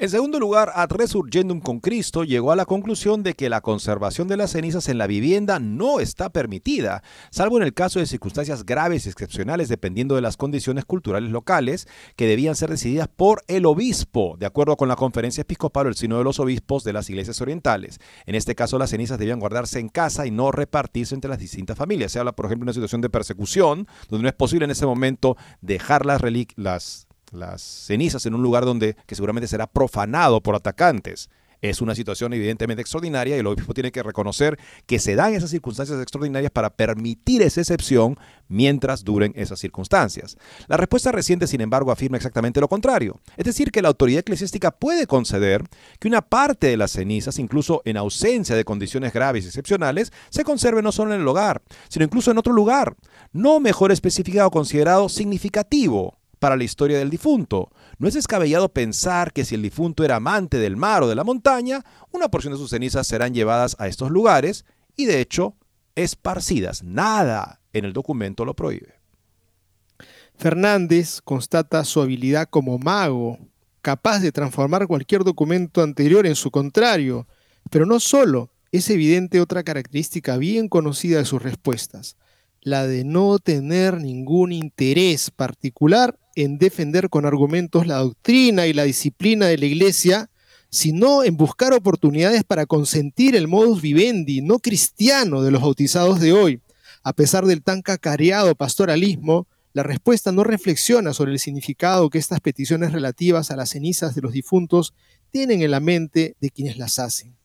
S1: En segundo lugar, Ad Resurgendum con Cristo llegó a la conclusión de que la conservación de las cenizas en la vivienda no está permitida, salvo en el caso de circunstancias graves y excepcionales dependiendo de las condiciones culturales locales que debían ser decididas por el obispo, de acuerdo con la conferencia episcopal o el sino de los obispos de las iglesias orientales. En este caso, las cenizas debían guardarse en casa y no repartirse entre las distintas familias. Se habla, por ejemplo, de una situación de persecución, donde no es posible en ese momento dejar las, las las cenizas en un lugar donde que seguramente será profanado por atacantes. Es una situación evidentemente extraordinaria y el obispo tiene que reconocer que se dan esas circunstancias extraordinarias para permitir esa excepción mientras duren esas circunstancias. La respuesta reciente, sin embargo, afirma exactamente lo contrario. Es decir, que la autoridad eclesiástica puede conceder que una parte de las cenizas, incluso en ausencia de condiciones graves y excepcionales, se conserve no solo en el hogar, sino incluso en otro lugar, no mejor especificado o considerado significativo para la historia del difunto. No es descabellado pensar que si el difunto era amante del mar o de la montaña, una porción de sus cenizas serán llevadas a estos lugares y de hecho esparcidas. Nada en el documento lo prohíbe.
S2: Fernández constata su habilidad como mago, capaz de transformar cualquier documento anterior en su contrario, pero no solo, es evidente otra característica bien conocida de sus respuestas, la de no tener ningún interés particular en defender con argumentos la doctrina y la disciplina de la Iglesia, sino en buscar oportunidades para consentir el modus vivendi no cristiano de los bautizados de hoy. A pesar del tan cacareado pastoralismo, la respuesta no reflexiona sobre el significado que estas peticiones relativas a las cenizas de los difuntos tienen en la mente de quienes las hacen.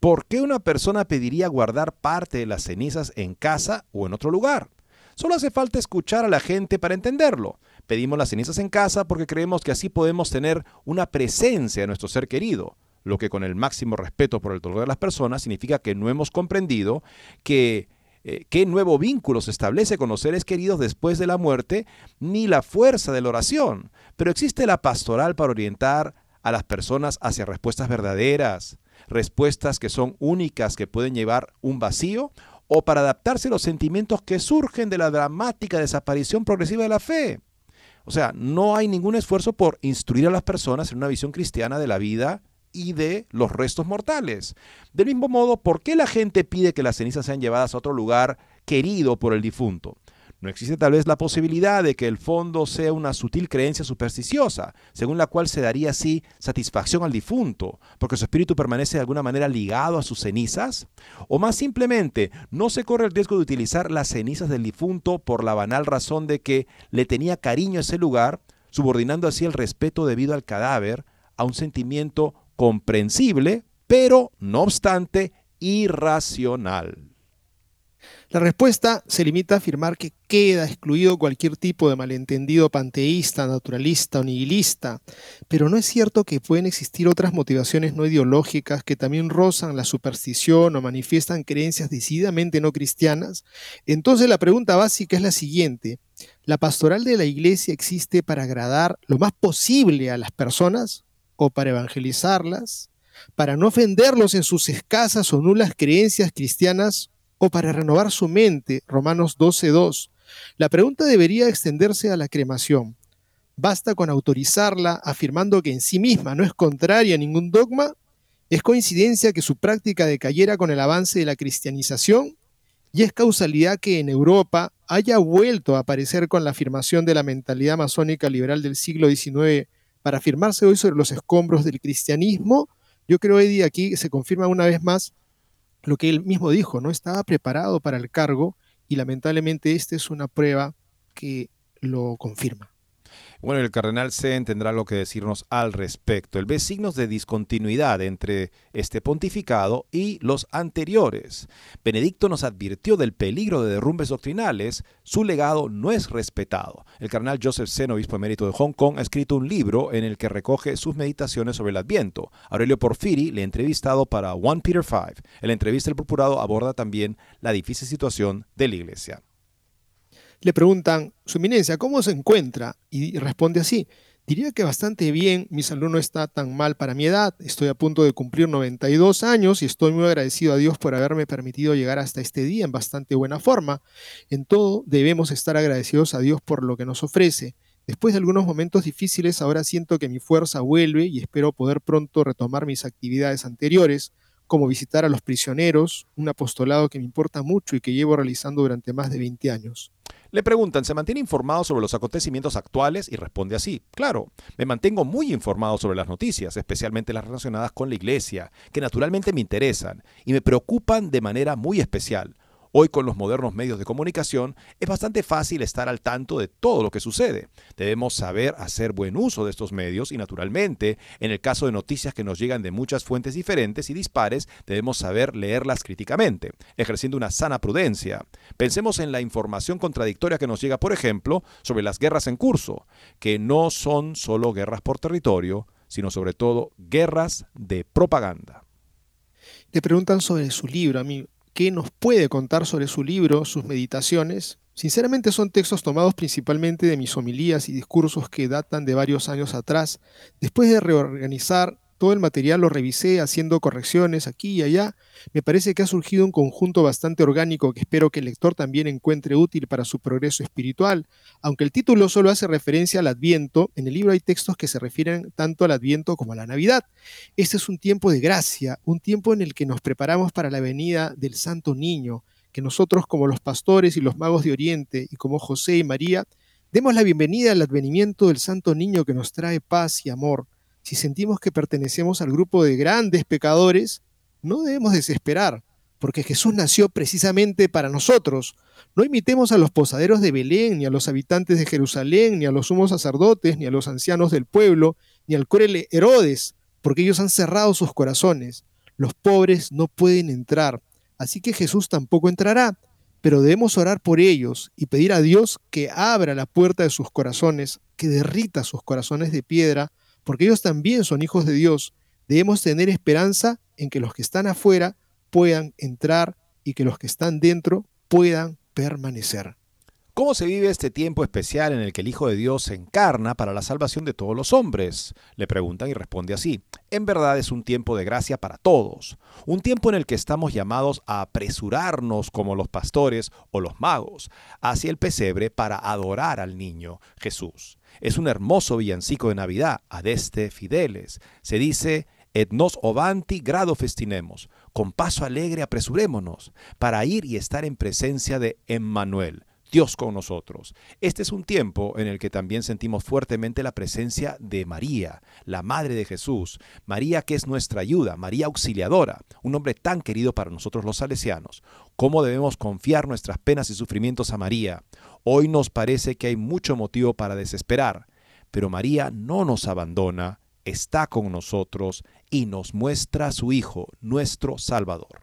S1: ¿Por qué una persona pediría guardar parte de las cenizas en casa o en otro lugar? Solo hace falta escuchar a la gente para entenderlo. Pedimos las cenizas en casa porque creemos que así podemos tener una presencia de nuestro ser querido, lo que con el máximo respeto por el dolor de las personas significa que no hemos comprendido que eh, qué nuevo vínculo se establece con los seres queridos después de la muerte, ni la fuerza de la oración. Pero existe la pastoral para orientar a las personas hacia respuestas verdaderas, respuestas que son únicas, que pueden llevar un vacío, o para adaptarse a los sentimientos que surgen de la dramática desaparición progresiva de la fe. O sea, no hay ningún esfuerzo por instruir a las personas en una visión cristiana de la vida y de los restos mortales. Del mismo modo, ¿por qué la gente pide que las cenizas sean llevadas a otro lugar querido por el difunto? ¿No existe tal vez la posibilidad de que el fondo sea una sutil creencia supersticiosa, según la cual se daría así satisfacción al difunto, porque su espíritu permanece de alguna manera ligado a sus cenizas? ¿O más simplemente, no se corre el riesgo de utilizar las cenizas del difunto por la banal razón de que le tenía cariño a ese lugar, subordinando así el respeto debido al cadáver a un sentimiento comprensible, pero, no obstante, irracional?
S2: La respuesta se limita a afirmar que queda excluido cualquier tipo de malentendido panteísta, naturalista o nihilista, pero no es cierto que pueden existir otras motivaciones no ideológicas que también rozan la superstición o manifiestan creencias decididamente no cristianas. Entonces la pregunta básica es la siguiente, ¿la pastoral de la iglesia existe para agradar lo más posible a las personas o para evangelizarlas? ¿Para no ofenderlos en sus escasas o nulas creencias cristianas o para renovar su mente, Romanos 12.2. La pregunta debería extenderse a la cremación. ¿Basta con autorizarla afirmando que en sí misma no es contraria a ningún dogma? ¿Es coincidencia que su práctica decayera con el avance de la cristianización? ¿Y es causalidad que en Europa haya vuelto a aparecer con la afirmación de la mentalidad masónica liberal del siglo XIX para afirmarse hoy sobre los escombros del cristianismo? Yo creo, Eddie, aquí se confirma una vez más lo que él mismo dijo, no estaba preparado para el cargo y lamentablemente esta es una prueba que lo confirma.
S1: Bueno, el cardenal Zen tendrá lo que decirnos al respecto. Él ve signos de discontinuidad entre este pontificado y los anteriores. Benedicto nos advirtió del peligro de derrumbes doctrinales. Su legado no es respetado. El cardenal Joseph Zen, obispo emérito de Hong Kong, ha escrito un libro en el que recoge sus meditaciones sobre el Adviento. Aurelio Porfiri le ha entrevistado para One Peter 5. En la entrevista, el procurado aborda también la difícil situación de la Iglesia.
S2: Le preguntan, Su Eminencia, ¿cómo se encuentra? Y responde así, diría que bastante bien, mi salud no está tan mal para mi edad, estoy a punto de cumplir 92 años y estoy muy agradecido a Dios por haberme permitido llegar hasta este día en bastante buena forma. En todo debemos estar agradecidos a Dios por lo que nos ofrece. Después de algunos momentos difíciles, ahora siento que mi fuerza vuelve y espero poder pronto retomar mis actividades anteriores, como visitar a los prisioneros, un apostolado que me importa mucho y que llevo realizando durante más de 20 años.
S1: Le preguntan, ¿se mantiene informado sobre los acontecimientos actuales? Y responde así, claro, me mantengo muy informado sobre las noticias, especialmente las relacionadas con la iglesia, que naturalmente me interesan y me preocupan de manera muy especial. Hoy con los modernos medios de comunicación es bastante fácil estar al tanto de todo lo que sucede. Debemos saber hacer buen uso de estos medios y naturalmente, en el caso de noticias que nos llegan de muchas fuentes diferentes y dispares, debemos saber leerlas críticamente, ejerciendo una sana prudencia. Pensemos en la información contradictoria que nos llega, por ejemplo, sobre las guerras en curso, que no son solo guerras por territorio, sino sobre todo guerras de propaganda.
S2: Le preguntan sobre su libro, amigo qué nos puede contar sobre su libro, sus meditaciones. Sinceramente son textos tomados principalmente de mis homilías y discursos que datan de varios años atrás. Después de reorganizar todo el material lo revisé haciendo correcciones aquí y allá. Me parece que ha surgido un conjunto bastante orgánico que espero que el lector también encuentre útil para su progreso espiritual. Aunque el título solo hace referencia al Adviento, en el libro hay textos que se refieren tanto al Adviento como a la Navidad. Este es un tiempo de gracia, un tiempo en el que nos preparamos para la venida del Santo Niño, que nosotros como los pastores y los magos de Oriente y como José y María, demos la bienvenida al advenimiento del Santo Niño que nos trae paz y amor si sentimos que pertenecemos al grupo de grandes pecadores, no debemos desesperar, porque Jesús nació precisamente para nosotros. No imitemos a los posaderos de Belén, ni a los habitantes de Jerusalén, ni a los sumos sacerdotes, ni a los ancianos del pueblo, ni al cruel Herodes, porque ellos han cerrado sus corazones. Los pobres no pueden entrar, así que Jesús tampoco entrará, pero debemos orar por ellos y pedir a Dios que abra la puerta de sus corazones, que derrita sus corazones de piedra, porque ellos también son hijos de Dios, debemos tener esperanza en que los que están afuera puedan entrar y que los que están dentro puedan permanecer.
S1: ¿Cómo se vive este tiempo especial en el que el Hijo de Dios se encarna para la salvación de todos los hombres? Le preguntan y responde así. En verdad es un tiempo de gracia para todos, un tiempo en el que estamos llamados a apresurarnos como los pastores o los magos hacia el pesebre para adorar al niño Jesús. Es un hermoso villancico de Navidad, adeste fideles. Se dice, et nos ovanti grado festinemos, con paso alegre apresurémonos, para ir y estar en presencia de Emmanuel, Dios con nosotros. Este es un tiempo en el que también sentimos fuertemente la presencia de María, la Madre de Jesús, María que es nuestra ayuda, María auxiliadora, un hombre tan querido para nosotros los salesianos. ¿Cómo debemos confiar nuestras penas y sufrimientos a María? Hoy nos parece que hay mucho motivo para desesperar, pero María no nos abandona, está con nosotros y nos muestra a su Hijo, nuestro Salvador.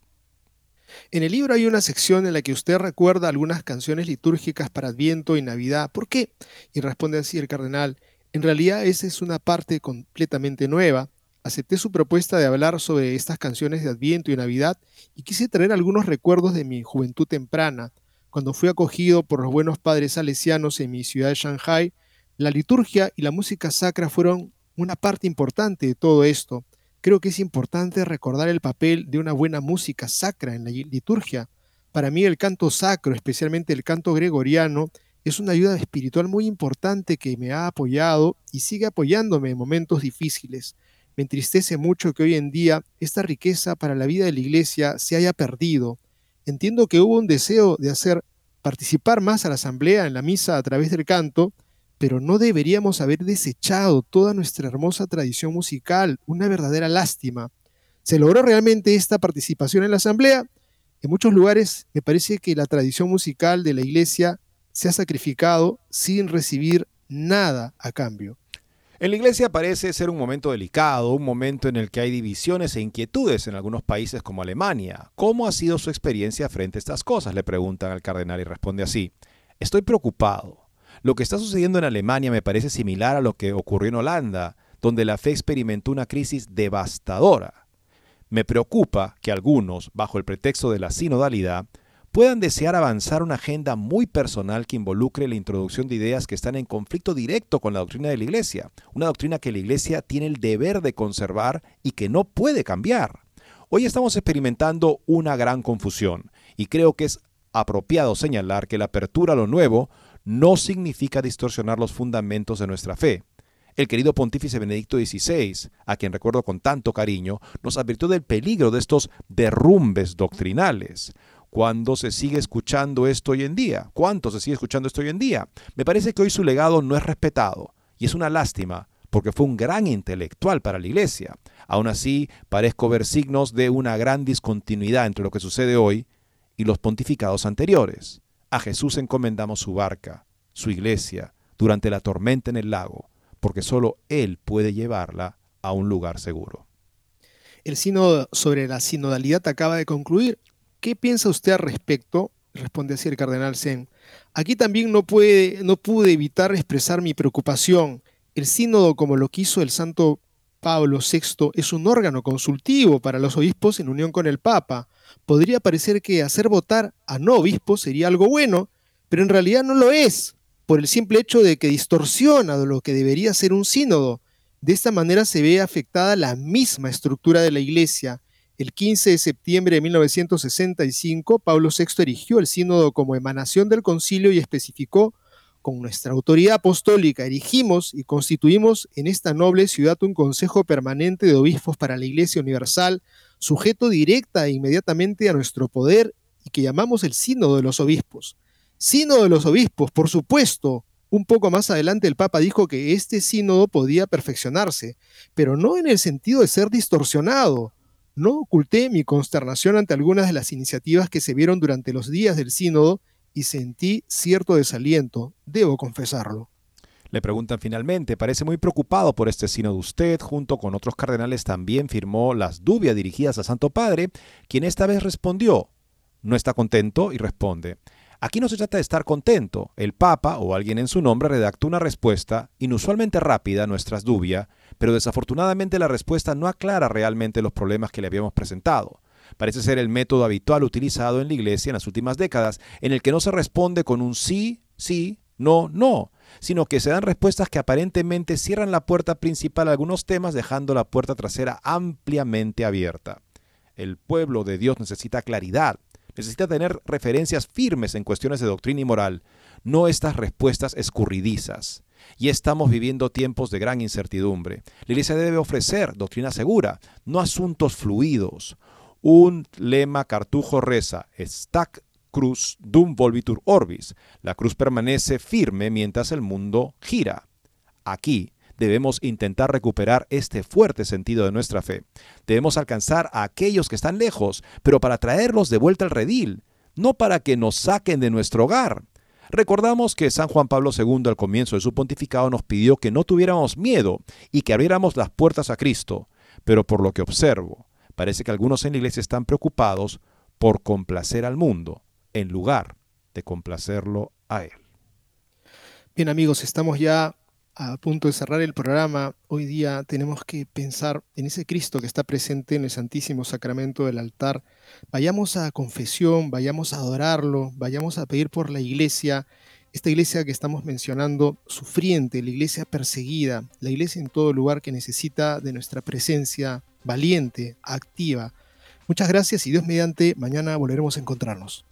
S2: En el libro hay una sección en la que usted recuerda algunas canciones litúrgicas para Adviento y Navidad. ¿Por qué? Y responde así el cardenal, en realidad esa es una parte completamente nueva. Acepté su propuesta de hablar sobre estas canciones de Adviento y Navidad y quise traer algunos recuerdos de mi juventud temprana. Cuando fui acogido por los buenos padres salesianos en mi ciudad de Shanghai, la liturgia y la música sacra fueron una parte importante de todo esto. Creo que es importante recordar el papel de una buena música sacra en la liturgia. Para mí el canto sacro, especialmente el canto gregoriano, es una ayuda espiritual muy importante que me ha apoyado y sigue apoyándome en momentos difíciles. Me entristece mucho que hoy en día esta riqueza para la vida de la iglesia se haya perdido. Entiendo que hubo un deseo de hacer participar más a la asamblea en la misa a través del canto, pero no deberíamos haber desechado toda nuestra hermosa tradición musical, una verdadera lástima. ¿Se logró realmente esta participación en la asamblea? En muchos lugares me parece que la tradición musical de la iglesia se ha sacrificado sin recibir nada a cambio.
S1: En la iglesia parece ser un momento delicado, un momento en el que hay divisiones e inquietudes en algunos países como Alemania. ¿Cómo ha sido su experiencia frente a estas cosas? Le preguntan al cardenal y responde así. Estoy preocupado. Lo que está sucediendo en Alemania me parece similar a lo que ocurrió en Holanda, donde la fe experimentó una crisis devastadora. Me preocupa que algunos, bajo el pretexto de la sinodalidad, puedan desear avanzar una agenda muy personal que involucre la introducción de ideas que están en conflicto directo con la doctrina de la Iglesia, una doctrina que la Iglesia tiene el deber de conservar y que no puede cambiar. Hoy estamos experimentando una gran confusión y creo que es apropiado señalar que la apertura a lo nuevo no significa distorsionar los fundamentos de nuestra fe. El querido pontífice Benedicto XVI, a quien recuerdo con tanto cariño, nos advirtió del peligro de estos derrumbes doctrinales cuando se sigue escuchando esto hoy en día. ¿Cuánto se sigue escuchando esto hoy en día? Me parece que hoy su legado no es respetado y es una lástima porque fue un gran intelectual para la Iglesia. Aún así, parezco ver signos de una gran discontinuidad entre lo que sucede hoy y los pontificados anteriores. A Jesús encomendamos su barca, su iglesia, durante la tormenta en el lago, porque solo Él puede llevarla a un lugar seguro.
S2: El sínodo sobre la sinodalidad acaba de concluir ¿Qué piensa usted al respecto? Responde así el cardenal Zen. Aquí también no, pude evitar expresar mi preocupación. El sínodo, como lo quiso el santo Pablo VI, es un órgano consultivo para los obispos en unión con el Papa. Podría parecer que hacer votar a no obispos sería algo bueno, pero en realidad no lo es, por el simple hecho de que distorsiona lo que debería ser un sínodo. De esta manera se ve afectada la misma estructura de la Iglesia el 15 de septiembre de 1965, Pablo VI erigió el sínodo como emanación del concilio y especificó, con nuestra autoridad apostólica erigimos y constituimos en esta noble ciudad un consejo permanente de obispos para la Iglesia Universal, sujeto directa e inmediatamente a nuestro poder y que llamamos el sínodo de los obispos. Sínodo de los obispos, por supuesto, un poco más adelante el Papa dijo que este sínodo podía perfeccionarse, pero no en el sentido de ser distorsionado, no oculté mi consternación ante algunas de las iniciativas que se vieron durante los días del sínodo y sentí cierto desaliento, debo confesarlo.
S1: Le preguntan finalmente, parece muy preocupado por este sínodo. Usted, junto con otros cardenales, también firmó las dubias dirigidas a Santo Padre, quien esta vez respondió, no está contento y responde, Aquí no se trata de estar contento. El Papa o alguien en su nombre redactó una respuesta, inusualmente rápida, a nuestras dubias, pero desafortunadamente la respuesta no aclara realmente los problemas que le habíamos presentado. Parece ser el método habitual utilizado en la Iglesia en las últimas décadas, en el que no se responde con un sí, sí, no, no, sino que se dan respuestas que aparentemente cierran la puerta principal a algunos temas, dejando la puerta trasera ampliamente abierta. El pueblo de Dios necesita claridad, necesita tener referencias firmes en cuestiones de doctrina y moral, no estas respuestas escurridizas. Y estamos viviendo tiempos de gran incertidumbre. La Iglesia debe ofrecer doctrina segura, no asuntos fluidos. Un lema cartujo reza, stac cruz dum volvitur orbis. La cruz permanece firme mientras el mundo gira. Aquí debemos intentar recuperar este fuerte sentido de nuestra fe. Debemos alcanzar a aquellos que están lejos, pero para traerlos de vuelta al redil, no para que nos saquen de nuestro hogar. Recordamos que San Juan Pablo II al comienzo de su pontificado nos pidió que no tuviéramos miedo y que abriéramos las puertas a Cristo, pero por lo que observo, parece que algunos en la iglesia están preocupados por complacer al mundo en lugar de complacerlo a Él.
S2: Bien amigos, estamos ya a punto de cerrar el programa, hoy día tenemos que pensar en ese Cristo que está presente en el Santísimo Sacramento del altar. Vayamos a confesión, vayamos a adorarlo, vayamos a pedir por la iglesia, esta iglesia que estamos mencionando, sufriente, la iglesia perseguida, la iglesia en todo lugar que necesita de nuestra presencia valiente, activa. Muchas gracias y Dios mediante, mañana volveremos a encontrarnos.